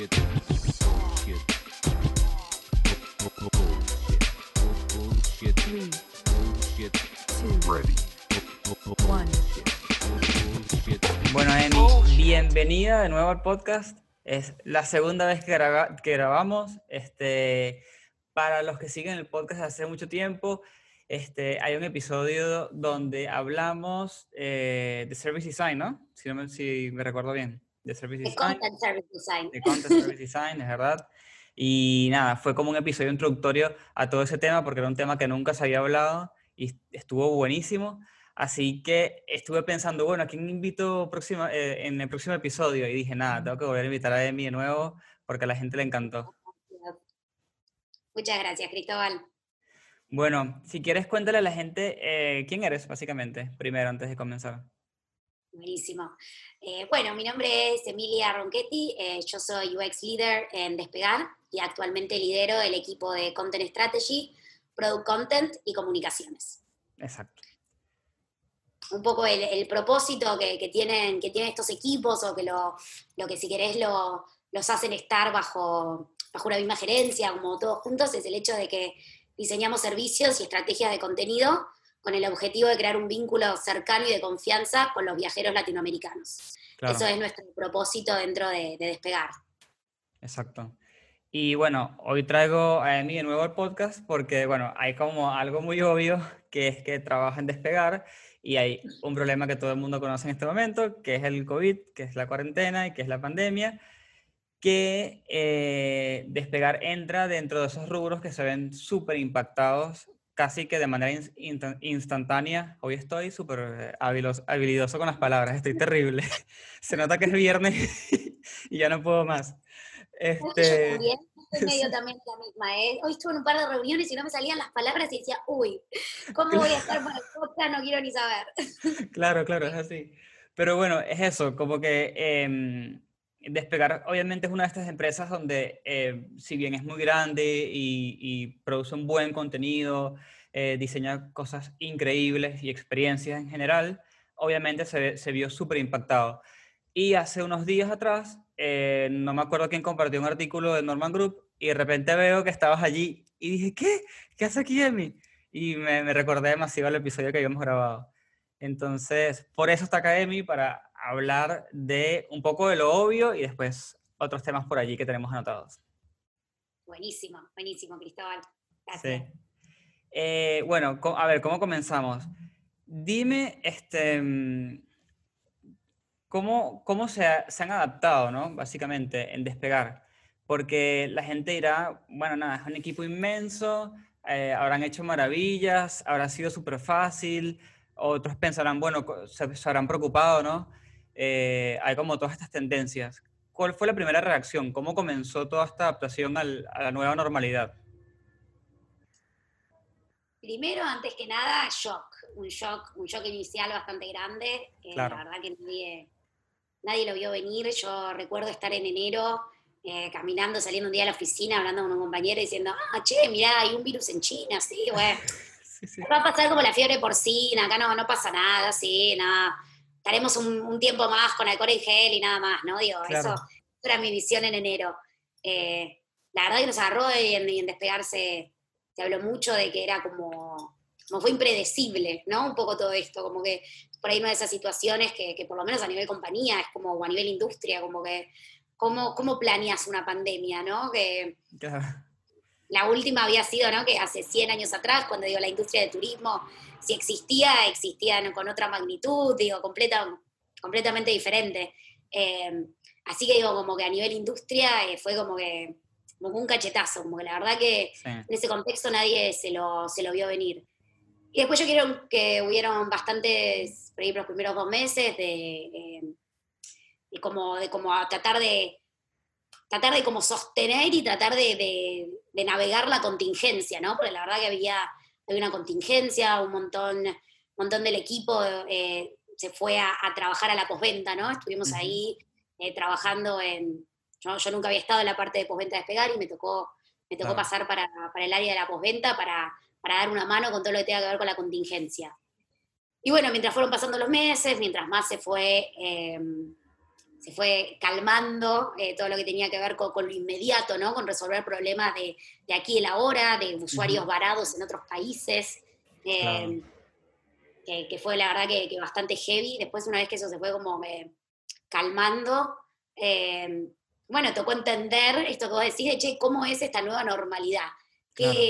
Bullshit. Bullshit. Bu- bu- Bullshit. Bullshit. Ready. Bullshit. Bueno, Emi, bienvenida de nuevo al podcast. Es la segunda vez que, graba- que grabamos. Este, para los que siguen el podcast hace mucho tiempo, este, hay un episodio donde hablamos eh, de Service Design, ¿no? Si, no me, si me recuerdo bien. De Service De Design. Content Service Design. de Content Service Design, es verdad. Y nada, fue como un episodio introductorio a todo ese tema porque era un tema que nunca se había hablado y estuvo buenísimo. Así que estuve pensando, bueno, ¿a quién invito próxima, eh, en el próximo episodio? Y dije, nada, tengo que volver a invitar a Emi de nuevo porque a la gente le encantó. Muchas gracias, Cristóbal. Bueno, si quieres, cuéntale a la gente eh, quién eres, básicamente, primero, antes de comenzar. Buenísimo. Eh, bueno, mi nombre es Emilia Ronchetti, eh, yo soy UX Leader en Despegar y actualmente lidero el equipo de Content Strategy, Product Content y Comunicaciones. Exacto. Un poco el, el propósito que, que tienen, que tienen estos equipos o que lo, lo que si querés lo- los hacen estar bajo, bajo una misma gerencia, como todos juntos, es el hecho de que diseñamos servicios y estrategias de contenido con el objetivo de crear un vínculo cercano y de confianza con los viajeros latinoamericanos. Claro. Eso es nuestro propósito dentro de, de Despegar. Exacto. Y bueno, hoy traigo a Emi de nuevo al podcast porque, bueno, hay como algo muy obvio que es que trabaja en Despegar y hay un problema que todo el mundo conoce en este momento, que es el COVID, que es la cuarentena y que es la pandemia, que eh, Despegar entra dentro de esos rubros que se ven súper impactados casi que de manera insta- instantánea. Hoy estoy súper eh, habilidoso con las palabras, estoy terrible. Se nota que es viernes y ya no puedo más. Yo Este, también estoy medio también la misma. ¿eh? Hoy estuve en un par de reuniones y no me salían las palabras y decía, uy, ¿cómo voy a estar para el podcast? No quiero ni saber. claro, claro, es así. Pero bueno, es eso, como que em, Despegar obviamente es una de estas empresas donde, eh, si bien es muy grande y, produce un buen contenido, eh, diseña cosas increíbles y experiencias en general, obviamente se vio súper impactado. Y hace unos días atrás, eh, no me acuerdo quién compartió un artículo de Norman Group y de repente veo que estabas allí y dije, ¿qué? ¿Qué hace aquí Emi? Y me, me recordé demasiado el episodio que habíamos grabado. Entonces, por eso está acá Emi, para hablar de un poco de lo obvio y después otros temas por allí que tenemos anotados. Buenísimo, buenísimo, Cristóbal. Gracias. Sí. Eh, bueno, a ver, ¿cómo comenzamos? Dime, este, mm, ¿cómo, cómo se, ha- se han adaptado, ¿no? Básicamente, en despegar. Porque la gente dirá, bueno, nada, es un equipo inmenso, eh, habrán hecho maravillas, habrá sido súper fácil, otros pensarán, bueno, se, se habrán preocupado, ¿no? Eh, hay como todas estas tendencias. ¿Cuál fue la primera reacción? ¿Cómo comenzó toda esta adaptación al- a la nueva normalidad? Primero, antes que nada, shock. Un shock, un shock inicial bastante grande. Eh, Claro. La verdad que nadie, nadie lo vio venir. Yo recuerdo estar en enero eh, caminando, saliendo un día a la oficina, hablando con un compañero y diciendo, ah, che, mirá, hay un virus en China, sí, sí. Va a pasar como la fiebre porcina, acá no, no pasa nada, sí, nada. Estaremos un, un tiempo más con alcohol en gel y nada más, ¿no? Digo, Claro. eso era mi visión en enero. Eh, la verdad que nos agarró y en, y en despegarse se habló mucho de que era como, como fue impredecible, ¿no? Un poco todo esto, como que por ahí una de esas situaciones que, que por lo menos a nivel compañía es como, o a nivel industria, como que, ¿cómo, cómo planeas una pandemia, ¿no? Que, Claro. la última había sido, ¿no? Que hace 100 años atrás, cuando digo la industria del turismo, si existía, existía con otra magnitud, digo, completa, completamente diferente. Eh, así que digo, como que a nivel industria eh, fue como que, como un cachetazo, como que la verdad que Sí. en ese contexto nadie se lo, se lo vio venir. Y después yo quiero que hubieron bastantes, por ejemplo, los primeros dos meses de, eh, de como, de como a tratar de tratar de como sostener y tratar de, de- de navegar la contingencia, ¿no? Porque la verdad que había, había una contingencia, un montón, un montón del equipo eh, se fue a, a trabajar a la posventa, ¿no? Estuvimos ahí eh, trabajando en... Yo, yo nunca había estado en la parte de posventa de Despegar y me tocó, me tocó Claro. pasar para, para el área de la posventa para, para dar una mano con todo lo que tenga que ver con la contingencia. Y bueno, mientras fueron pasando los meses, mientras más se fue, eh, se fue calmando eh, todo lo que tenía que ver con, con lo inmediato, ¿no? Con resolver problemas de, de aquí y la hora, de usuarios varados en otros países, eh, Claro. que, que fue la verdad que, que bastante heavy. Después, una vez que eso se fue como eh, calmando, bueno, tocó entender esto que vos decís de, che, ¿cómo es esta nueva normalidad? ¿Qué, Claro.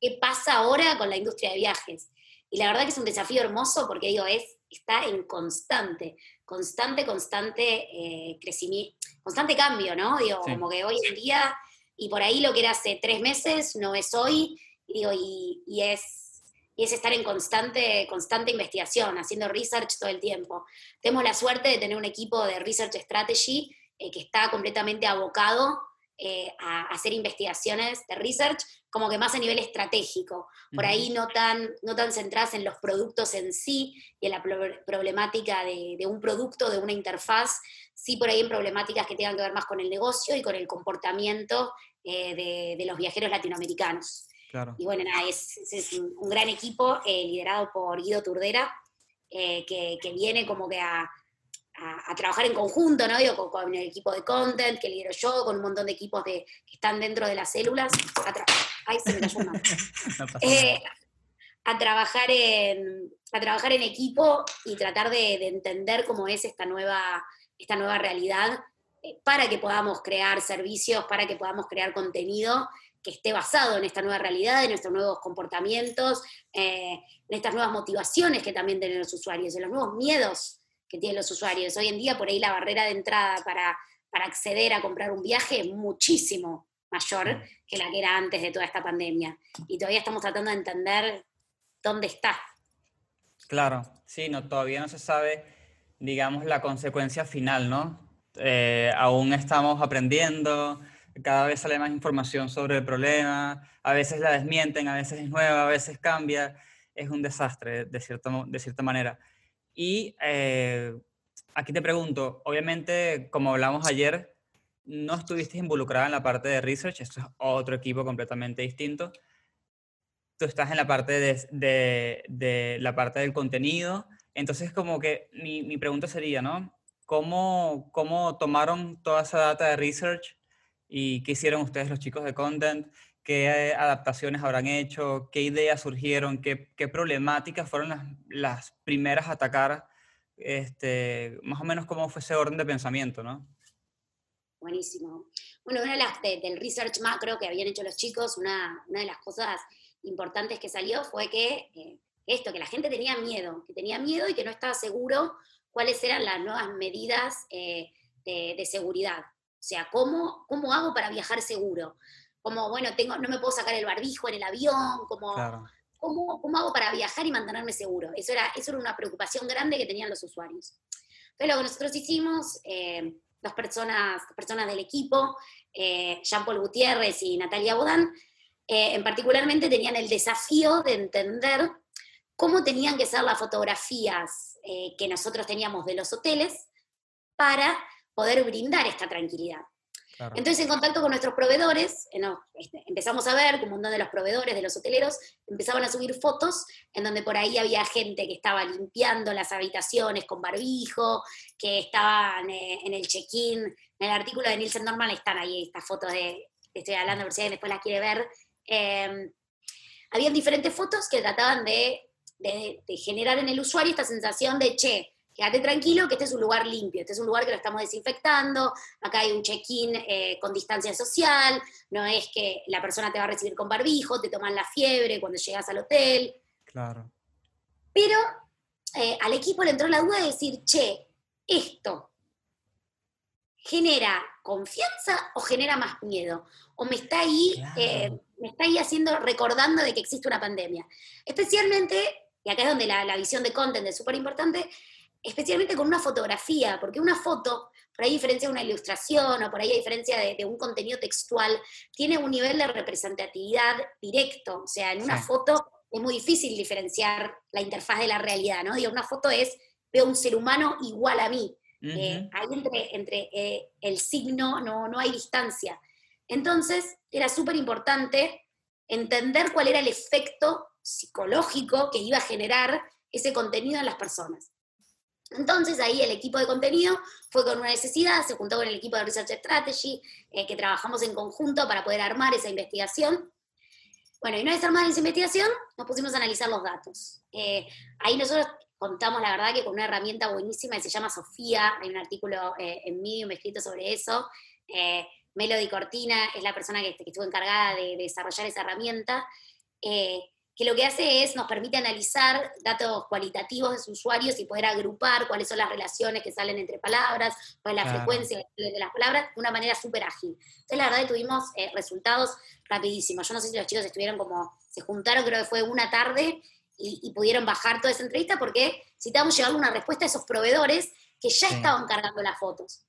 qué pasa ahora con la industria de viajes? Y la verdad que es un desafío hermoso porque digo, es, está en constante, constante, constante eh, crecimiento, constante cambio, ¿no? Digo, Sí. como que hoy en día, y por ahí lo que era hace tres meses, no es hoy, y digo, y, y es, y es estar en constante, constante investigación, haciendo research todo el tiempo. Tenemos la suerte de tener un equipo de Research Strategy eh, que está completamente abocado eh, a hacer investigaciones de research, como que más a nivel estratégico, por Ujú. ahí no tan, no tan centradas en los productos en sí y en la pro- problemática de, de un producto, de una interfaz, sí por ahí en problemáticas que tengan que ver más con el negocio y con el comportamiento eh, de, de los viajeros latinoamericanos. Claro. Y bueno, nada, es, es- un gran equipo eh, liderado por Guido Turdera, eh, que, que viene como que a, a- a trabajar en conjunto, ¿no? Digo, con, con el equipo de content que lidero yo, con un montón de equipos de, que están dentro de las células. a tra- Ay, se me cayó un mapa. No pasa Eh, a trabajar en a trabajar en equipo y tratar de, de entender cómo es esta nueva esta nueva realidad eh, para que podamos crear servicios para que podamos crear contenido que esté basado en esta nueva realidad, en nuestros nuevos comportamientos, eh, en estas nuevas motivaciones que también tienen los usuarios, en los nuevos miedos que tienen los usuarios. Hoy en día por ahí la barrera de entrada para, para acceder a comprar un viaje es muchísimo mayor que la que era antes de toda esta pandemia. Y todavía estamos tratando de entender dónde está. Claro, sí, no, todavía no se sabe, digamos, la consecuencia final, ¿no? Eh, aún estamos aprendiendo, cada vez sale más información sobre el problema, a veces la desmienten, a veces es nueva, a veces cambia, es un desastre de cierta, mo- de cierta manera. Y eh, aquí te pregunto, obviamente, como hablamos ayer, no estuviste involucrada en la parte de research, esto es otro equipo completamente distinto tú estás en la parte de, de- de la parte del contenido. Entonces, como que mi, mi pregunta sería, ¿no? ¿Cómo, ¿Cómo tomaron toda esa data de research y qué hicieron ustedes los chicos de content? ¿Qué eh, adaptaciones habrán hecho? ¿Qué ideas surgieron? ¿Qué, qué problemáticas fueron las, las primeras a atacar? Este, más o menos cómo fue ese orden de pensamiento, ¿no? Buenísimo. Bueno, una de las de- del research macro que habían hecho los chicos, una, una de las cosas importantes que salió fue que eh, esto, que la gente tenía miedo, que tenía miedo y que no estaba seguro cuáles eran las nuevas medidas eh, de, de seguridad. O sea, ¿cómo, ¿cómo hago para viajar seguro? Como, bueno, tengo, no me puedo sacar el barbijo en el avión, como, Claro. ¿cómo, cómo hago para viajar y mantenerme seguro? Eso era, eso era una preocupación grande que tenían los usuarios. Entonces, lo que nosotros hicimos, eh, dos personas, personas del equipo, eh, Jean-Paul Gutiérrez y Natalia Bodán, eh, en particularmente tenían el desafío de entender cómo tenían que ser las fotografías eh, que nosotros teníamos de los hoteles para poder brindar esta tranquilidad. Entonces, en contacto con nuestros proveedores, eh, este, empezamos a ver que un de los proveedores, de los hoteleros, empezaban a subir fotos en donde por ahí había gente que estaba limpiando las habitaciones con barbijo, que estaban eh, en el check-in. En el artículo de Nielsen Norman están ahí estas fotos de, estoy hablando, por si alguien después las quiere ver. Eh, habían diferentes fotos que trataban de- de generar en el usuario esta sensación de, che, quédate tranquilo que este es un lugar limpio, este es un lugar que lo estamos desinfectando, acá hay un check-in eh, con distancia social, no es que la persona te va a recibir con barbijo, te toman la fiebre cuando llegas al hotel, Claro. pero eh, al equipo le entró la duda de decir, che, esto genera confianza o genera más miedo, o me está ahí, Claro. eh, me está ahí haciendo, recordando de que existe una pandemia. Especialmente, y acá es donde la, la visión de content es súper importante, especialmente con una fotografía, porque una foto, por ahí a diferencia de una ilustración o por ahí a diferencia de, de un contenido textual, tiene un nivel de representatividad directo. O sea, en una Sí. foto es muy difícil diferenciar la interfaz de la realidad, ¿no? Digo, una foto es, veo un ser humano igual a mí. Eh, ahí entre, entre eh, el signo no, no hay distancia. Entonces, era súper importante entender cuál era el efecto psicológico que iba a generar ese contenido en las personas. Entonces ahí el equipo de contenido fue con una necesidad, se juntó con el equipo de Research Strategy, eh, que trabajamos en conjunto para poder armar esa investigación. Bueno, y una vez armada esa investigación, nos pusimos a analizar los datos. Eh, ahí nosotros contamos, la verdad, que con una herramienta buenísima que se llama Sofía, hay un artículo eh, en Medium escrito sobre eso. Eh, Melody Cortina es la persona que, estuvo encargada de, de desarrollar esa herramienta, que lo que hace es, nos permite analizar datos cualitativos de sus usuarios y poder agrupar cuáles son las relaciones que salen entre palabras, cuál es la Claro. frecuencia de las palabras, de una manera súper ágil. Entonces, la verdad que tuvimos eh, resultados rapidísimos. Yo no sé si los chicos estuvieron como, se juntaron, creo que fue una tarde, y, y pudieron bajar toda esa entrevista porque necesitábamos llevarle una respuesta a esos proveedores que ya Sí. estaban cargando las fotos.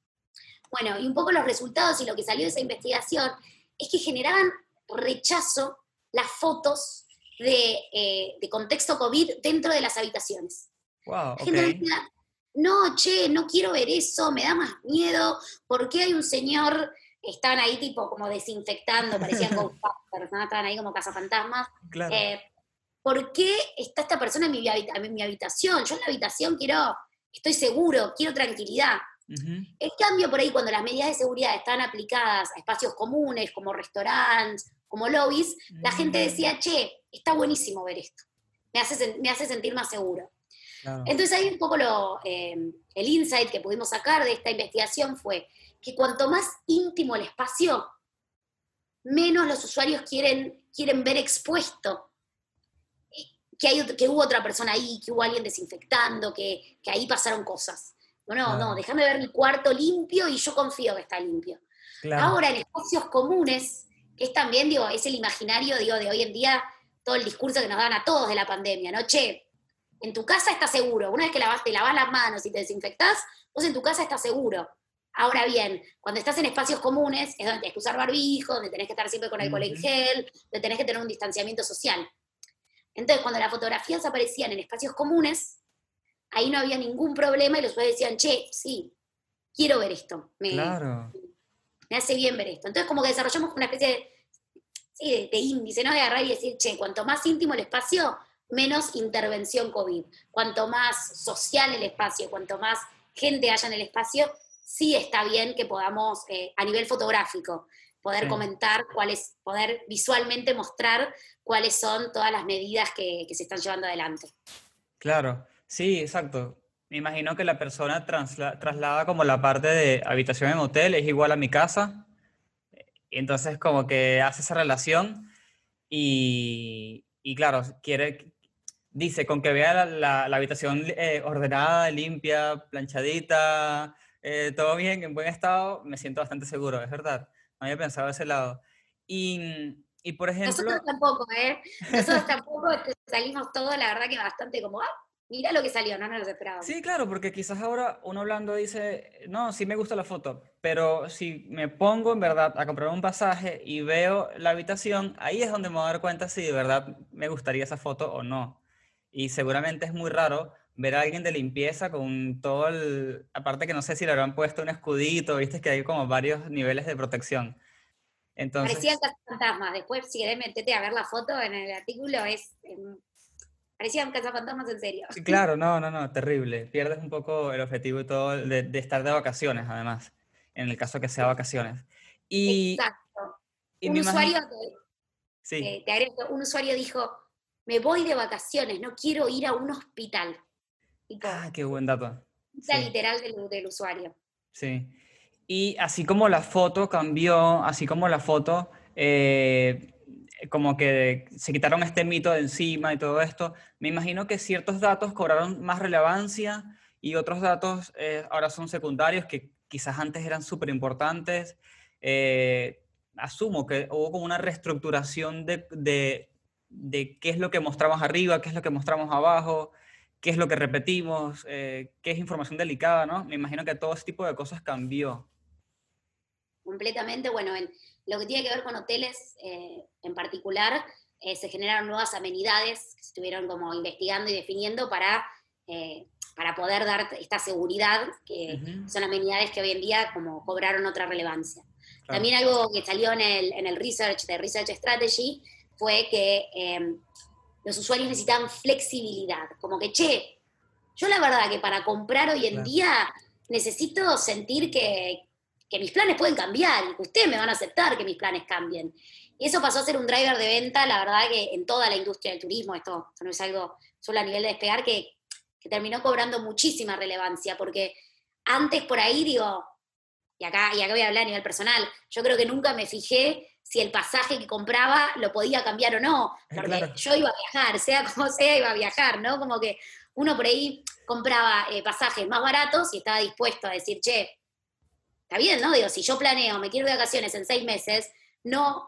Bueno, y un poco los resultados y lo que salió de esa investigación es que generaban rechazo las fotos de, eh, de contexto COVID dentro de las habitaciones. Wow, gente decía, no, che, no quiero ver eso, me da más miedo, ¿por qué hay un señor? Estaban ahí tipo como desinfectando, parecían Ghostbusters, ¿no? estaban ahí como cazafantasmas. Claro. Eh, ¿Por qué está esta persona en mi, habita- en mi habitación? Yo en la habitación quiero, estoy seguro, quiero tranquilidad. Ujú. En cambio, por ahí cuando las medidas de seguridad están aplicadas a espacios comunes, como restaurantes, como lobbies, la gente Mm, decía, che, está buenísimo ver esto. Me hace, me hace sentir más seguro. claro. Entonces ahí un poco lo, eh, el insight que pudimos sacar de esta investigación fue que cuanto más íntimo el espacio, menos los usuarios quieren, quieren ver expuesto eh, que, hay, que hubo otra persona ahí, que hubo alguien desinfectando, que, que ahí pasaron cosas. Bueno, Claro. no, déjame ver mi cuarto limpio y yo confío que está limpio. Claro. Ahora, en espacios comunes, que es también, digo, es el imaginario, digo, de hoy en día, todo el discurso que nos dan a todos de la pandemia, ¿no? Che, en tu casa estás seguro. Una vez que lavas, te lavas las manos y te desinfectás, vos en tu casa estás seguro. Ahora bien, cuando estás en espacios comunes, es donde tenés que usar barbijo, donde tenés que estar siempre con alcohol en gel, donde tenés que tener un distanciamiento social. Entonces, cuando las fotografías aparecían en espacios comunes, ahí no había ningún problema y los usuarios decían, che, sí, quiero ver esto. Me, Claro. me hace bien ver esto. Entonces, como que desarrollamos una especie de, sí, de, de índice, ¿no? De agarrar y decir, che, cuanto más íntimo el espacio, menos intervención COVID. Cuanto más social el espacio, cuanto más gente haya en el espacio, sí está bien que podamos, eh, a nivel fotográfico, poder Sí. comentar cuáles, poder visualmente mostrar cuáles son todas las medidas que, que se están llevando adelante. Claro, sí, exacto. Me imagino que la persona transla- traslada como la parte de habitación en hotel es igual a mi casa. Y entonces como que hace esa relación y, y claro, quiere, dice, con que vea la, la- la habitación eh, ordenada, limpia, planchadita, eh, todo bien, en buen estado, me siento bastante seguro, es verdad. No había pensado de ese lado. Y, y por ejemplo... Nosotros tampoco, ¿eh? Nosotros tampoco salimos todos, la verdad que bastante como, ah, mira lo que salió, no nos lo esperábamos. Sí, claro, porque quizás ahora uno hablando dice, no, sí me gusta la foto, pero si me pongo en verdad a comprar un pasaje y veo la habitación, ahí es donde me voy a dar cuenta si de verdad me gustaría esa foto o no. Y seguramente es muy raro ver a alguien de limpieza con todo el... Aparte que no sé si le habrán puesto un escudito, viste que hay como varios niveles de protección. Entonces, Parecían cazafantasmas. Después, si querés meterte a ver la foto en el artículo, es. Parecían cazafantasmas en serio. sí, claro, no, no, no, terrible. Pierdes un poco el objetivo y todo de, de estar de vacaciones, además, en el caso que sea vacaciones. Y, Exacto. y un usuario, Sí, te- te agrego, un usuario dijo: Me voy de vacaciones, no quiero ir a un hospital. Ah, qué buen dato. sí. literal del, del usuario. Sí. Y así como la foto cambió, así como la foto, eh, como que se quitaron este mito de encima y todo esto, me imagino que ciertos datos cobraron más relevancia y otros datos eh, ahora son secundarios que quizás antes eran súper importantes. Eh, asumo que hubo como una reestructuración de, de, de qué es lo que mostramos arriba, qué es lo que mostramos abajo. qué es lo que repetimos, eh, qué es información delicada, ¿no? Me imagino que todo ese tipo de cosas cambió. completamente. Bueno, en lo que tiene que ver con hoteles eh, en particular, eh, se generaron nuevas amenidades que se estuvieron como investigando y definiendo para, eh, para poder dar esta seguridad, que Ujú, son amenidades que hoy en día como cobraron otra relevancia. claro. También algo que salió en el, en el research de Research Strategy fue que eh, los usuarios necesitaban flexibilidad, como que, che, yo la verdad que para comprar hoy en Claro. día necesito sentir que, que mis planes pueden cambiar y que ustedes me van a aceptar que mis planes cambien. Y eso pasó a ser un driver de venta, la verdad que en toda la industria del turismo, esto, esto no es algo solo a nivel de despegar, que, que terminó cobrando muchísima relevancia, porque antes por ahí digo, y acá, y acá voy a hablar a nivel personal, yo creo que nunca me fijé si el pasaje que compraba lo podía cambiar o no, Eh, porque claro. yo iba a viajar, sea como sea, iba a viajar, ¿no? Como que uno por ahí compraba eh, pasajes más baratos y estaba dispuesto a decir, che, está bien, ¿no? Digo, si yo planeo, me quiero de vacaciones en seis meses, no,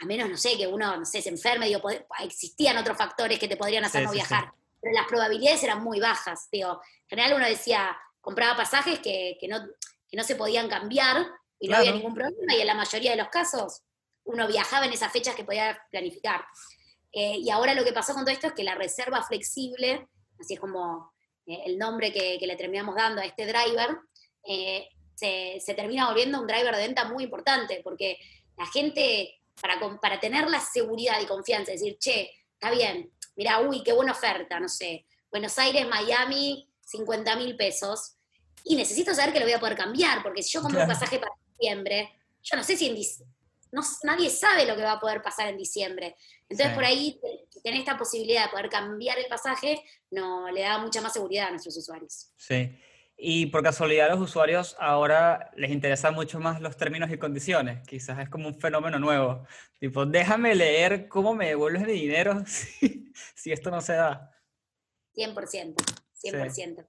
a menos, no sé, que uno, no sé, se enferme, digo, existían otros factores que te podrían hacer Sí, no sí, sí. viajar, pero las probabilidades eran muy bajas, digo, en general uno decía, compraba pasajes que, que no, que no se podían cambiar y no había ningún problema, y en la mayoría de los casos uno viajaba en esas fechas que podía planificar. Eh, y ahora lo que pasó con todo esto es que la reserva flexible, así es como eh, el nombre que, que le terminamos dando a este driver, eh, se, se termina volviendo un driver de venta muy importante, porque la gente, para, para tener la seguridad y confianza, decir, che, está bien, mira, uy, qué buena oferta, no sé, Buenos Aires, Miami, 50 mil pesos, y necesito saber que lo voy a poder cambiar, porque si yo compro un pasaje para diciembre, yo no sé si en no, nadie sabe lo que va a poder pasar en diciembre. Entonces, Sí. por ahí, te- tener esta posibilidad de poder cambiar el pasaje, no, le da mucha más seguridad a nuestros usuarios. Sí. Y por casualidad a los usuarios ahora les interesan mucho más los términos y condiciones. Quizás es como un fenómeno nuevo. Tipo, déjame leer cómo me devuelves mi dinero si, si esto no se da. 100%, 100%.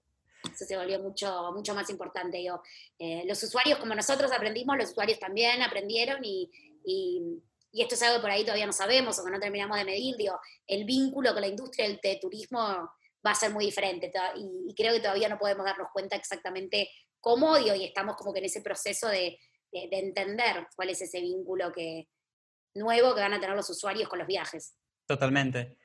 Eso se volvió mucho, mucho más importante. Digo. Eh, los usuarios, como nosotros aprendimos, los usuarios también aprendieron y, y- y esto es algo que por ahí todavía no sabemos o que no terminamos de medir. Digo, el vínculo con la industria del de turismo va a ser muy diferente y, creo que todavía no podemos darnos cuenta exactamente cómo y estamos como que en ese proceso de, de- de entender cuál es ese vínculo que, nuevo que van a tener los usuarios con los viajes. Totalmente.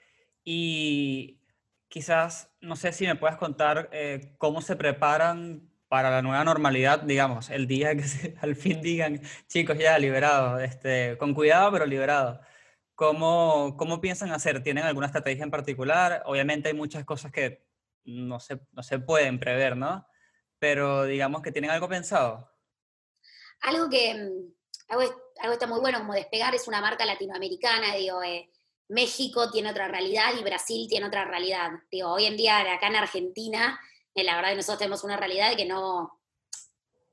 Y quizás, no sé si me puedes contar eh, cómo se preparan para la nueva normalidad, digamos, el día que al fin digan, chicos, ya liberados, este, con cuidado, pero liberados. ¿Cómo, cómo piensan hacer? ¿Tienen alguna estrategia en particular? Obviamente hay muchas cosas que no se, no se pueden prever, ¿no? Pero digamos que tienen algo pensado. Algo que, mm, algo, algo está muy bueno como despegar es una marca latinoamericana, digo, eh, México tiene otra realidad y Brasil tiene otra realidad. Digo, hoy en día acá en Argentina, eh, la verdad que nosotros tenemos una realidad que no,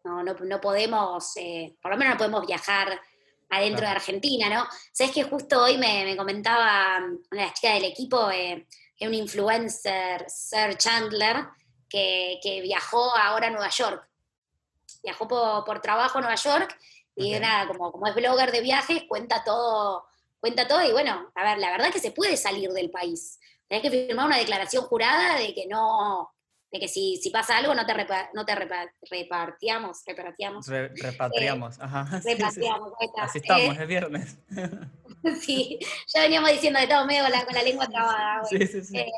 no, no, no podemos, eh, por lo menos no podemos viajar adentro Claro. de Argentina, ¿no? Sabes que justo hoy me, me comentaba una de las chicas del equipo, eh, que es un influencer, Sir Chandler, que, que viajó ahora a Nueva York. Viajó por, por trabajo a Nueva York y Ok. nada, como, como es blogger de viajes, cuenta todo, cuenta todo y bueno, a ver, la verdad que se puede salir del país. Tenés que firmar una declaración jurada de que no, de que si, si pasa algo no te, repa- no te repa- repartiamos, repartiamos, Re- repatriamos. Ajá. sí, sí, sí. repatriamos, está. Así estamos, Eh, es viernes. sí, ya veníamos diciendo de todo medio con la, con la lengua trabada. Sí, bueno. sí, sí. Eh,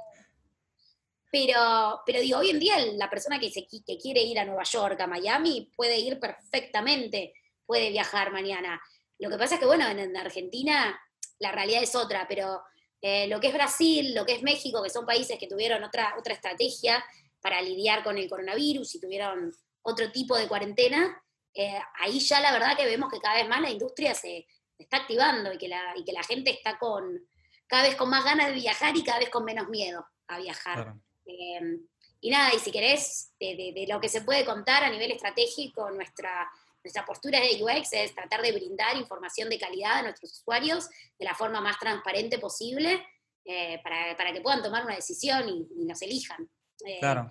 Pero, pero digo, hoy en día la persona que, se, que quiere ir a Nueva York, a Miami, puede ir perfectamente, puede viajar mañana. Lo que pasa es que, bueno, en, en Argentina la realidad es otra, pero eh, lo que es Brasil, lo que es México, que son países que tuvieron otra, otra estrategia para lidiar con el coronavirus y tuvieron otro tipo de cuarentena, eh, ahí ya la verdad que vemos que cada vez más la industria se, se está activando y que, la, y que la gente está con cada vez con más ganas de viajar y cada vez con menos miedo a viajar. Claro. Eh, y nada, y si querés, de, de- de lo que se puede contar a nivel estratégico, nuestra, nuestra postura de UX es tratar de brindar información de calidad a nuestros usuarios de la forma más transparente posible eh, para, para que puedan tomar una decisión y, y nos elijan. Eh, Claro.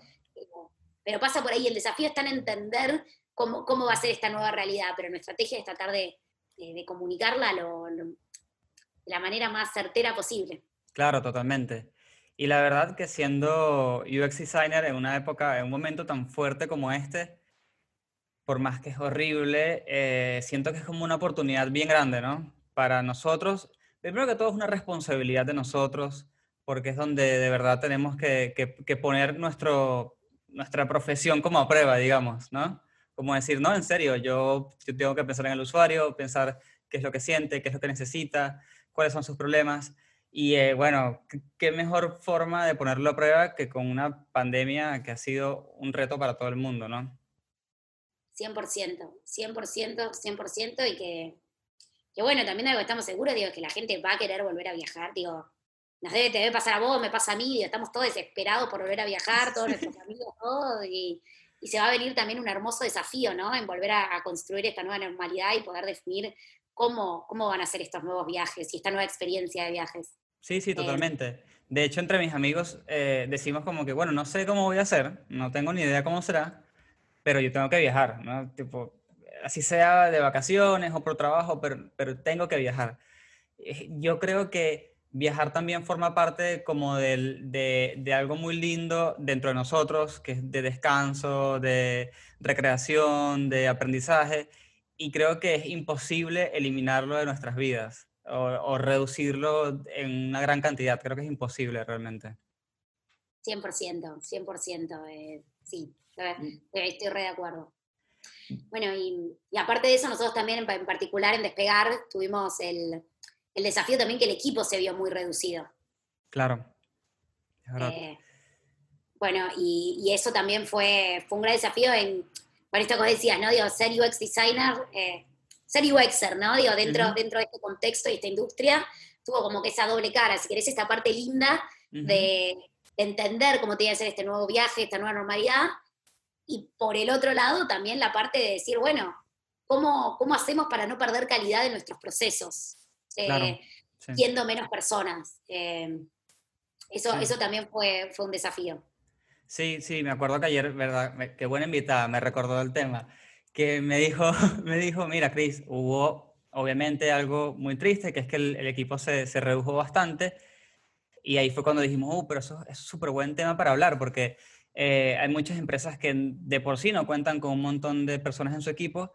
pero, pasa por ahí, el desafío está en entender cómo, cómo va a ser esta nueva realidad, pero nuestra estrategia es tratar de, de- de comunicarla lo- lo- de la manera más certera posible. Claro, totalmente. Y la verdad que siendo UX designer en una época, en un momento tan fuerte como este, por más que es horrible, eh, siento que es como una oportunidad bien grande, ¿no? Para nosotros, primero que todo es una responsabilidad de nosotros, porque es donde de verdad tenemos que, que- que poner nuestro, nuestra profesión como a prueba, digamos, ¿no? Como decir, no, en serio, yo, yo tengo que pensar en el usuario, pensar qué es lo que siente, qué es lo que necesita, cuáles son sus problemas. Y eh, bueno, qué- mejor forma de ponerlo a prueba que con una pandemia que ha sido un reto para todo el mundo, ¿no? 100%, 100%, 100%, y que, que bueno, también algo estamos seguros, digo, que la gente va a querer volver a viajar, digo, nos debe, te debe pasar a vos, me pasa a mí, estamos todos desesperados por volver a viajar, todos nuestros amigos, todos, y, y se va a venir también un hermoso desafío, ¿no? En volver a, a construir esta nueva normalidad y poder definir cómo, cómo van a ser estos nuevos viajes y esta nueva experiencia de viajes. Sí, sí, totalmente. De hecho, entre mis amigos eh, decimos como que, bueno, no sé cómo voy a hacer, no tengo ni idea cómo será, pero yo tengo que viajar, ¿no? Tipo, así sea de vacaciones o por trabajo, pero, pero tengo que viajar. Eh, Yo creo que viajar también forma parte como del- de, de algo muy lindo dentro de nosotros, que es de descanso, de recreación, de aprendizaje, y creo que es imposible eliminarlo de nuestras vidas o, o reducirlo en una gran cantidad. Creo que es imposible realmente. 100%, 100%, eh, sí, Mm. estoy re de acuerdo. Bueno, y, y aparte de eso, nosotros también en particular en Despegar tuvimos el, el desafío también que el equipo se vio muy reducido. Claro. Eh, bueno, y, y eso también fue, fue un gran desafío en, por esto que vos decías, ¿no? Digo, ser UX designer, eh, ser UXer, ¿no? Digo, dentro, dentro de este contexto y esta industria, tuvo como que esa doble cara, si querés, esta parte linda de, de entender cómo tiene que ser este nuevo viaje, esta nueva normalidad, y por el otro lado también la parte de decir, bueno, ¿cómo, cómo hacemos para no perder calidad en nuestros procesos? Eh, Claro, sí. siendo menos personas. Eh, eso, Sí. eso también fue, fue un desafío. Sí, sí, me acuerdo que ayer, ¿verdad? Qué buena invitada, me recordó el tema, que me dijo, me dijo, mira, Chris, hubo obviamente algo muy triste, que es que el, el equipo se, se redujo bastante, y ahí fue cuando dijimos, oh, pero eso es súper buen tema para hablar, porque eh, hay muchas empresas que de por sí no cuentan con un montón de personas en su equipo,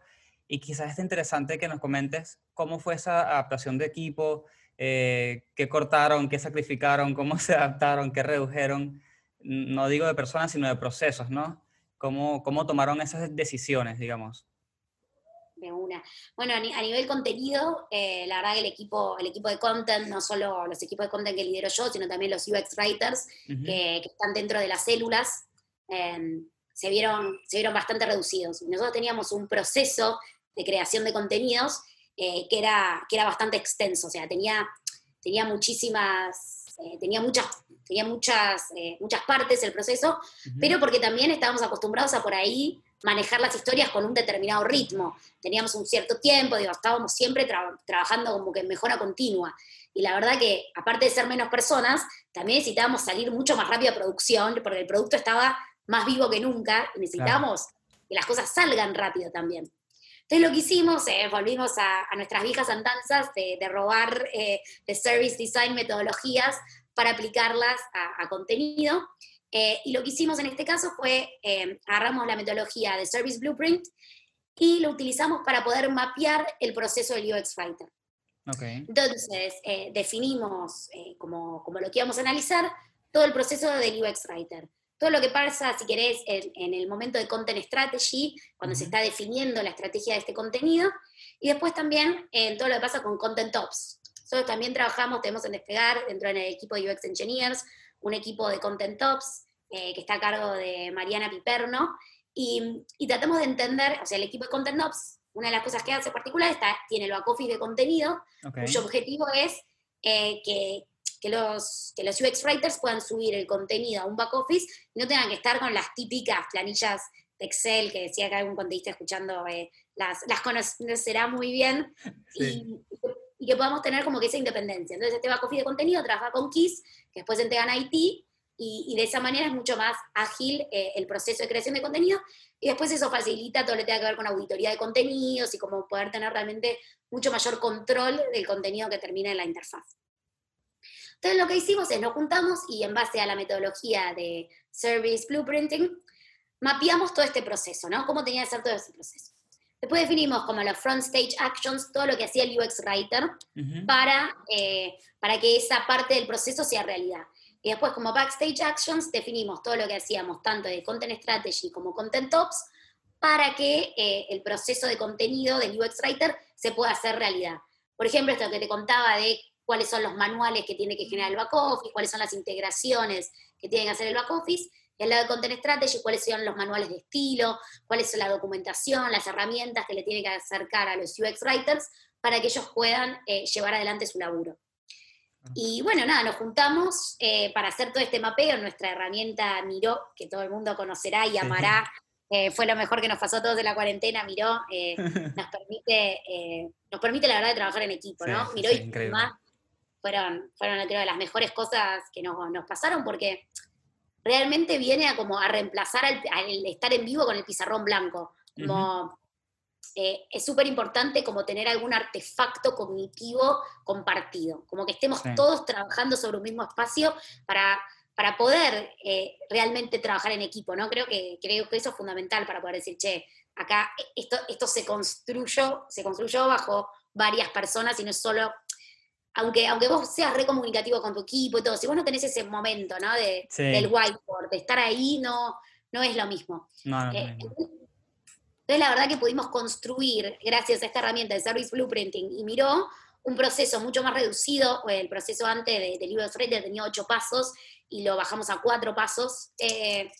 y quizás es interesante que nos comentes cómo fue esa adaptación de equipo, eh, qué cortaron, qué sacrificaron, cómo se adaptaron, qué redujeron no digo de personas, sino de procesos, ¿no? ¿Cómo, cómo tomaron esas decisiones, digamos? De una. Bueno, a, ni- a nivel contenido, eh, la verdad que el equipo, el equipo de content, no solo los equipos de content que lidero yo, sino también los UX writers Ujú, que, que están dentro de las células, eh, se, vieron, se vieron bastante reducidos. Nosotros teníamos un proceso de creación de contenidos eh, que, era, que era bastante extenso, o sea, tenía, tenía muchísimas, eh, tenía muchas, tenía muchas, eh, muchas partes el proceso, pero porque también estábamos acostumbrados a por ahí manejar las historias con un determinado ritmo. Teníamos un cierto tiempo, digo, estábamos siempre tra- trabajando como que en mejora continua. Y la verdad que, aparte de ser menos personas, también necesitábamos salir mucho más rápido a producción, porque el producto estaba más vivo que nunca, y necesitábamos que las cosas salgan rápido también. Entonces lo que hicimos, eh, volvimos a, a nuestras viejas andanzas de, de robar eh, de service design metodologías para aplicarlas a, a contenido. Eh, y lo que hicimos en este caso fue, eh, agarramos la metodología de Service Blueprint y lo utilizamos para poder mapear el proceso del UX Writer. Ok, Entonces, eh, definimos eh, como, como lo que íbamos a analizar, todo el proceso del UX Writer. Todo lo que pasa, si querés, en, en el momento de Content Strategy, cuando se Ujú. está definiendo la estrategia de este contenido, y después también en todo lo que pasa con Content Ops. Nosotros también trabajamos, tenemos en Despegar, dentro del equipo de UX Engineers, un equipo de Content Ops eh, que está a cargo de Mariana Piperno, y, y tratamos de entender, o sea, el equipo de Content Ops, una de las cosas que hace particular, está, tiene el back office de contenido, ok. cuyo objetivo es eh, que, que los, que los UX writers puedan subir el contenido a un back office y no tengan que estar con las típicas planillas de Excel que decía que algún contenista escuchando eh, las, las conocerá muy bien Sí. y, y que podamos tener como que esa independencia. Entonces este back office de contenido trabaja con KISS, que después se entregan a IT y, y de esa manera es mucho más ágil eh, el proceso de creación de contenido y después eso facilita todo lo que tenga que ver con auditoría de contenidos y como poder tener realmente mucho mayor control del contenido que termina en la interfaz. Entonces lo que hicimos es nos juntamos y en base a la metodología de Service Blueprinting, mapeamos todo este proceso, ¿no? Cómo tenía que ser todo ese proceso. Después definimos como los front stage actions, todo lo que hacía el UX Writer para, eh, para que esa parte del proceso sea realidad. Y después como backstage actions definimos todo lo que hacíamos, tanto de content strategy como content ops, para que eh, el proceso de contenido del UX Writer se pueda hacer realidad. Por ejemplo, esto que te contaba de cuáles son los manuales que tiene que generar el back office, cuáles son las integraciones que tiene que hacer el back office, y al lado de Content Strategy, cuáles son los manuales de estilo, cuál es la documentación, las herramientas que le tiene que acercar a los UX Writers para que ellos puedan eh, llevar adelante su laburo. Y bueno, nada, nos juntamos eh, para hacer todo este mapeo. Nuestra herramienta Miró, que todo el mundo conocerá y amará, eh, fue lo mejor que nos pasó a todos de la cuarentena. Miró nos, permite, nos permite, la verdad, de trabajar en equipo, Sí, ¿no? Miró sí, y increíble. Fueron, fueron, creo, las mejores cosas que nos, nos pasaron porque realmente viene a como a reemplazar al, al estar en vivo con el pizarrón blanco. Como, eh, es súper importante como tener algún artefacto cognitivo compartido, como que estemos Sí. todos trabajando sobre un mismo espacio para, para poder eh, realmente trabajar en equipo, ¿no? Creo que, creo que eso es fundamental para poder decir, che, acá esto, esto se construyó, se construyó bajo varias personas y no es solo, aunque, aunque vos seas re comunicativo con tu equipo y todo, si vos no tenés ese momento, ¿no? De, Sí. del whiteboard, de estar ahí, no, no es lo mismo. No, no, Eh, no, entonces, la verdad que pudimos construir, gracias a esta herramienta de Service Blueprinting y Miró, un proceso mucho más reducido. El proceso antes de, de Libros Writer tenía ocho pasos y lo bajamos a cuatro pasos. eh,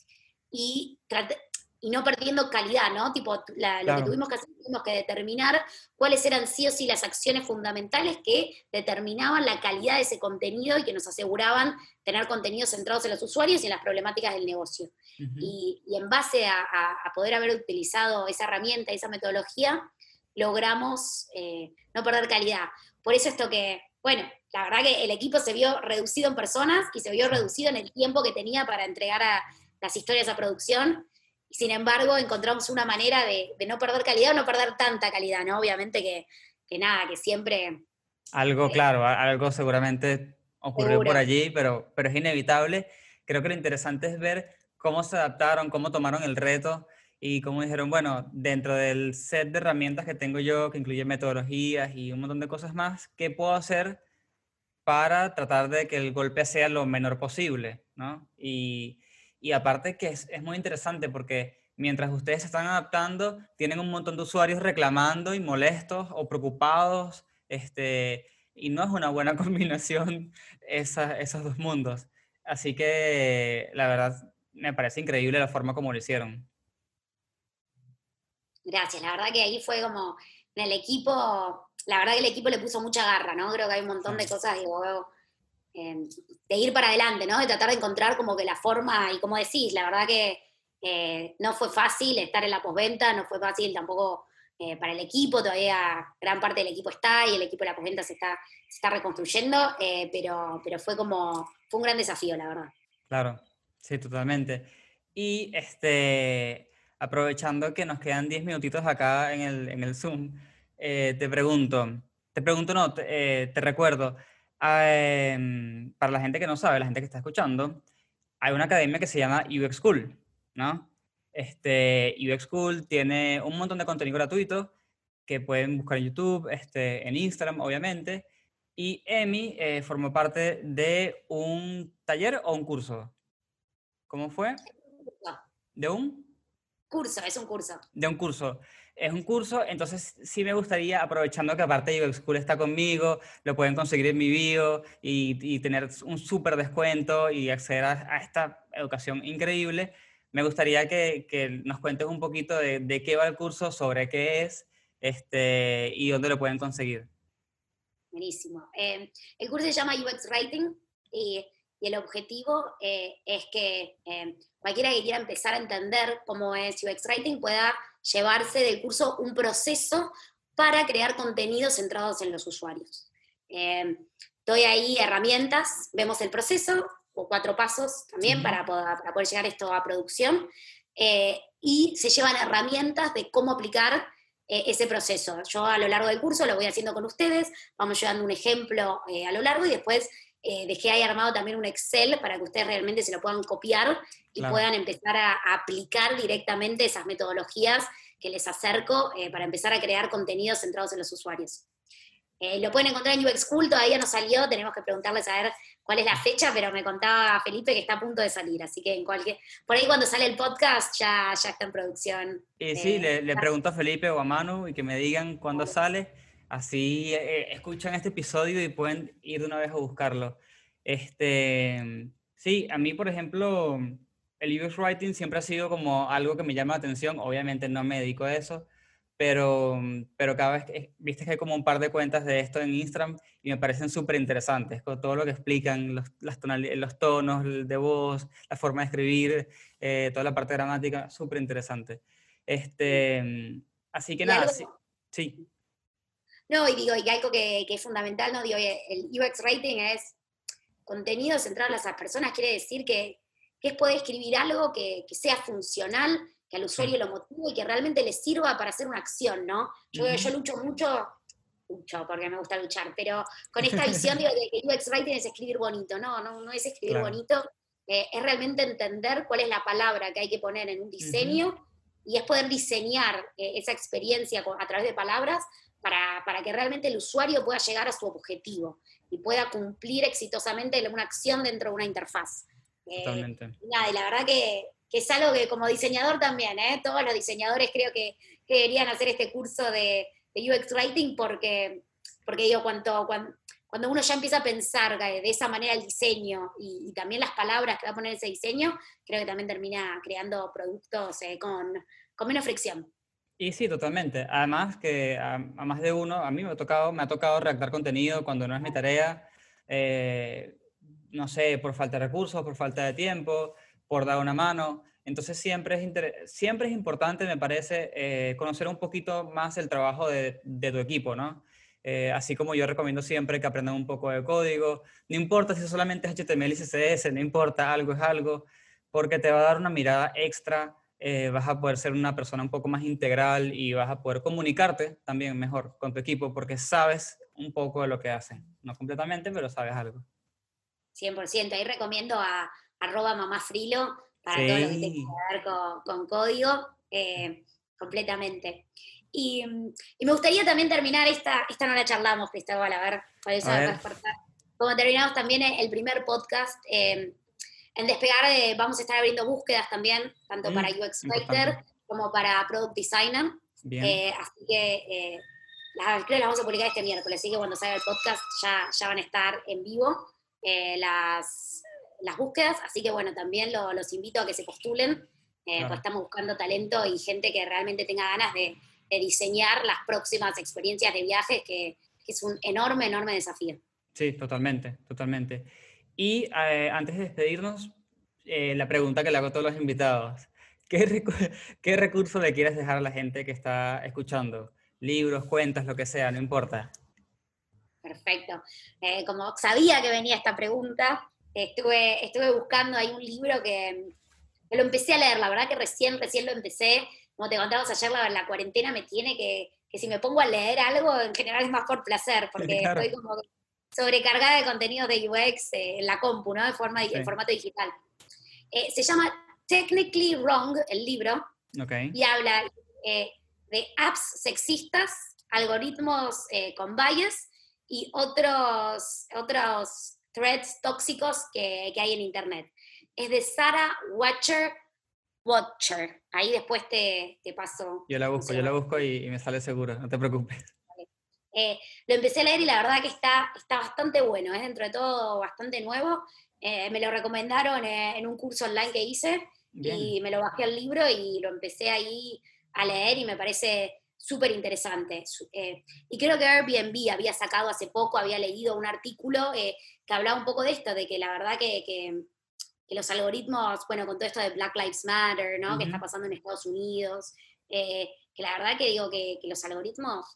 y, traté- y no perdiendo calidad, ¿no? Tipo, la- lo Claro. que tuvimos que hacer, tuvimos que determinar cuáles eran sí o sí las acciones fundamentales que determinaban la calidad de ese contenido y que nos aseguraban tener contenidos centrados en los usuarios y en las problemáticas del negocio Ujú. y, y en base a, a- a poder haber utilizado esa herramienta, esa metodología, logramos eh, no perder calidad. Por eso esto que, bueno, la verdad que el equipo se vio reducido en personas y se vio reducido en el tiempo que tenía para entregar a las historias a producción. Sin embargo, encontramos una manera de, de no perder calidad o no perder tanta calidad, ¿no? Obviamente que, que nada, que siempre Algo, claro, a- algo seguramente ocurrió por Seguro. allí, pero, pero es inevitable. Creo que lo interesante es ver cómo se adaptaron, cómo tomaron el reto y cómo dijeron, bueno, dentro del set de herramientas que tengo yo, que incluye metodologías y un montón de cosas más, ¿qué puedo hacer para tratar de que el golpe sea lo menor posible? ¿no? Y, y aparte que es, es muy interesante porque mientras ustedes se están adaptando, tienen un montón de usuarios reclamando y molestos o preocupados, este, y no es una buena combinación esa- esos dos mundos. Así que la verdad me parece increíble la forma como lo hicieron. Gracias, la verdad que ahí fue como en el equipo, la verdad que el equipo le puso mucha garra, ¿no? Creo que hay un montón de cosas, digo, eh, de ir para adelante, ¿no? De tratar de encontrar como que la forma, y como decís, la verdad que eh, no fue fácil estar en la posventa, no fue fácil tampoco eh, para el equipo, todavía gran parte del equipo está y el equipo de la posventa se está, está reconstruyendo, eh, pero, pero fue como, fue un gran desafío, la verdad. Claro, sí, totalmente. Y este, aprovechando que nos quedan 10 minutitos acá en el, en el Zoom, te pregunto, te pregunto, no, te recuerdo, ah, em, para la gente que no sabe, la gente que está escuchando, hay una academia que se llama UX School, ¿no? Este, UX School tiene un montón de contenido gratuito que pueden buscar en YouTube, este, en Instagram, obviamente. Y Emi eh, formó parte de un taller o un curso. ¿Cómo fue? ¿De un? Curso, es un curso. De un curso. Es un curso, entonces sí me gustaría, aprovechando que aparte UX School está conmigo, lo pueden conseguir en mi bio y, y tener un súper descuento y acceder a, a esta educación increíble, me gustaría que, que nos cuentes un poquito de, de qué va el curso, sobre qué es este, y dónde lo pueden conseguir. Buenísimo. Eh, el curso se llama UX Writing y, y el objetivo eh, es que eh, cualquiera que quiera empezar a entender cómo es UX Writing pueda llevarse del curso un proceso para crear contenidos centrados en los usuarios. Eh, doy ahí herramientas, vemos el proceso, o cuatro pasos también Ujú. para, poder, para poder llegar esto a producción, eh, y se llevan herramientas de cómo aplicar eh, ese proceso. Yo a lo largo del curso lo voy haciendo con ustedes, vamos llevando un ejemplo eh, a lo largo y después eh, dejé ahí armado también un Excel para que ustedes realmente se lo puedan copiar y Claro. puedan empezar a, a aplicar directamente esas metodologías que les acerco eh, para empezar a crear contenidos centrados en los usuarios. Eh, lo pueden encontrar en UX Cool, todavía no salió, tenemos que preguntarles a ver cuál es la fecha, pero me contaba Felipe que está a punto de salir, así que en cualquier, por ahí cuando sale el podcast ya, ya está en producción. Sí, le, le pregunto a Felipe o a Manu y que me digan cuándo sale. Así eh, escuchan este episodio y pueden ir de una vez a buscarlo. Este, sí, a mí, por ejemplo, el UX Writing siempre ha sido como algo que me llama la atención. Obviamente no me dedico a eso, pero, pero cada vez que, viste que hay como un par de cuentas de esto en Instagram y me parecen súper interesantes, con todo lo que explican, los, las los tonos de voz, la forma de escribir, eh, toda la parte gramática, súper interesante. Este, así que nada, sí, No, y digo, y algo que, que es fundamental, ¿no? Digo, el UX Rating es contenido centrado en las personas, quiere decir que, que es poder escribir algo que, que sea funcional, que al usuario lo motive y que realmente le sirva para hacer una acción, ¿no? Yo, yo lucho mucho, lucho porque me gusta luchar, pero con esta visión digo, de que UX Writing es escribir bonito, no, no, no es escribir Claro. bonito, eh, es realmente entender cuál es la palabra que hay que poner en un diseño y es poder diseñar eh, esa experiencia a través de palabras para, para que realmente el usuario pueda llegar a su objetivo y pueda cumplir exitosamente una acción dentro de una interfaz. Eh, totalmente. y nada, y la verdad que, que es algo que como diseñador también, ¿eh? todos los diseñadores creo que, que deberían hacer este curso de, de UX Writing porque, porque digo, cuanto, cuan- cuando, uno ya empieza a pensar que de esa manera el diseño y, y también las palabras que va a poner ese diseño, creo que también termina creando productos eh, con, con menos fricción. Y sí, totalmente. Además que a, a más de uno, a mí me ha tocado, me ha tocado redactar contenido cuando no es mi tarea, eh, no sé, por falta de recursos, por falta de tiempo, por dar una mano. Entonces siempre es, inter- siempre es importante, me parece, eh, conocer un poquito más el trabajo de, de tu equipo, ¿no? Eh, así como yo recomiendo siempre que aprendan un poco de código, no importa si solamente es HTML y CSS, no importa, algo es algo, porque te va a dar una mirada extra eh, vas a poder ser una persona un poco más integral y vas a poder comunicarte también mejor con tu equipo porque sabes un poco de lo que hacen. No completamente, pero sabes algo. 100%. Ahí recomiendo a arroba mamá frilo para todo lo que tenga Sí. que ver con, con código, eh, completamente. Y, y me gustaría también terminar esta, esta no la charlamos, Cristóbal, a ver, por eso A ver. terminamos también el primer podcast, eh, en Despegar eh, vamos a estar abriendo búsquedas también, tanto Mm, para UX Writer como para Product Designer. Bien. Eh, así que eh, las, creo que las vamos a publicar este miércoles, así que cuando salga el podcast ya, ya van a estar en vivo eh, las, las búsquedas, así que bueno, también lo- los invito a que se postulen, eh, Claro. pues estamos buscando talento y gente que realmente tenga ganas de, de diseñar las próximas experiencias de viajes, que, que es un enorme, enorme desafío. Sí, totalmente, totalmente. Y eh, antes de despedirnos, eh, la pregunta que le hago a todos los invitados. ¿Qué, recu- ¿Qué recurso le quieres dejar a la gente que está escuchando? Libros, cuentas, lo que sea, no importa. Perfecto. Eh, como sabía que venía esta pregunta, estuve, estuve buscando ahí un libro que, que lo empecé a leer, la verdad que recién, recién lo empecé, como te contabas ayer, la, la cuarentena me tiene que, que si me pongo a leer algo, en general es más por placer, porque Claro. estoy como sobrecargada de contenidos de UX eh, en la compu, ¿no? De forma, Sí. en formato digital. Eh, se llama Technically Wrong, el libro, Ok. y habla eh, de apps sexistas, algoritmos eh, con bias y otros, otros threads tóxicos que, que hay en Internet. Es de Sarah Watcher Watcher. Ahí después te, te paso. Yo la busco, yo la busco y, y me sale seguro, no te preocupes. Eh, lo empecé a leer y la verdad que está, está bastante bueno, es dentro de todo bastante nuevo. Eh, me lo recomendaron eh, en un curso online que hice Bien. y me lo bajé al libro y lo empecé ahí a leer y me parece súper interesante. Eh, y creo que Airbnb había sacado hace poco, había leído un artículo eh, que hablaba un poco de esto, de que la verdad que, que- que los algoritmos, bueno, con todo esto de Black Lives Matter, ¿no? Que está pasando en Estados Unidos, eh, que la verdad que digo que, que los algoritmos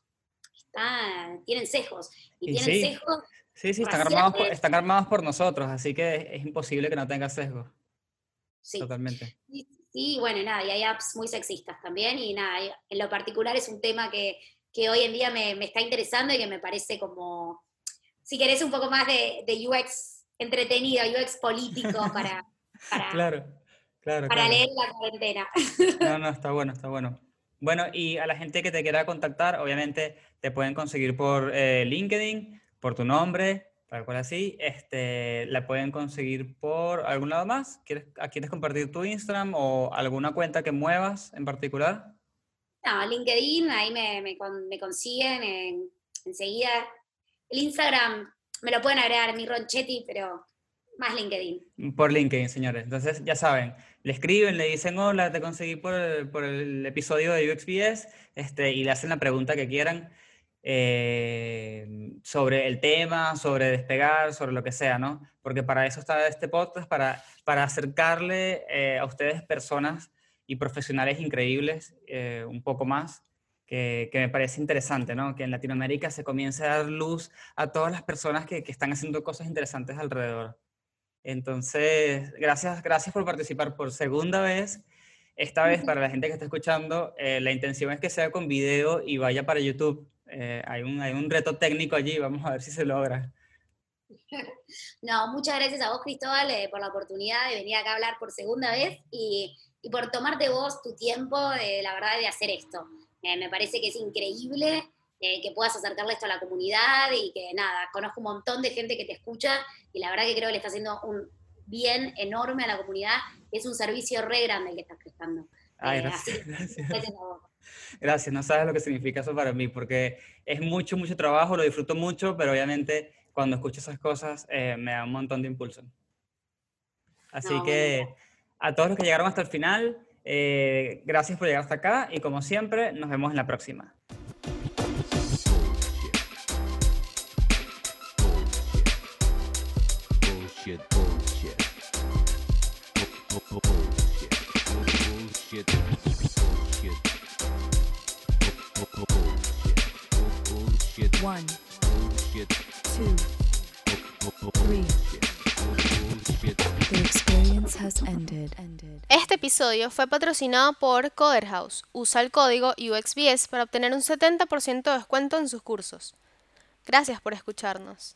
tienen. Y, Y tienen sí. sesgos Sí, sí, están armados, por, están armados por nosotros, así que es, es imposible que no tenga sesgo. sí, Totalmente. Sí, sí, bueno, nada, y hay apps muy sexistas también, y nada, y en lo particular es un tema que, que hoy en día me, me está interesando y que me parece como, si querés un poco más de, de UX entretenido, UX político para, para, Claro, claro, para claro. leer la cuarentena. No, no, está bueno, está bueno. Bueno, y a la gente que te quiera contactar, obviamente te pueden conseguir por eh, LinkedIn, por tu nombre, tal cual así. Este, la pueden conseguir por algún lado más. ¿Quieres, ¿Quieres compartir tu Instagram o alguna cuenta que muevas en particular? No, LinkedIn, ahí me, me me consiguen en- enseguida. El Instagram me lo pueden agregar mi Ronchetti, pero más LinkedIn. Por LinkedIn, señores. Entonces, ya saben, le escriben, le dicen, hola, te conseguí por el, por el episodio de UXPS, este, y le hacen la pregunta que quieran eh, sobre el tema, sobre despegar, sobre lo que sea, ¿no? Porque para eso está este podcast, para, para acercarle eh, a ustedes personas y profesionales increíbles eh, un poco más. Que, que me parece interesante, ¿no? Que en Latinoamérica se comience a dar luz a todas las personas que, que están haciendo cosas interesantes alrededor. Entonces, gracias, gracias por participar por segunda vez. Esta vez, para la gente que está escuchando, la intención es que sea con video y vaya para YouTube. Eh, hay, un, hay un reto técnico allí, vamos a ver si se logra. No, muchas gracias a vos, Cristóbal, eh, por la oportunidad de venir acá a hablar por segunda vez y, y por tomarte vos tu tiempo, de, la verdad, de hacer esto. Eh, me parece que es increíble que puedas acercarle esto a la comunidad y que nada, conozco un montón de gente que te escucha y la verdad que creo que le está haciendo un bien enorme a la comunidad es un servicio re grande el que estás prestando. Ay, Eh, gracias, gracias. No sabes lo que significa eso para mí, porque es mucho, mucho trabajo, lo disfruto mucho, pero obviamente cuando escucho esas cosas eh, me da un montón de impulso. Así No, que a todos los que llegaron hasta el final, eh, gracias por llegar hasta acá y como siempre, nos vemos en la próxima. One, Bullshit. two, Bu- bu- Three. Bullshit. Bullshit. the experience has ended. Ended. Este episodio fue patrocinado por Coder House. Usa el código UXBS para obtener un 70% de descuento en sus cursos. Gracias por escucharnos.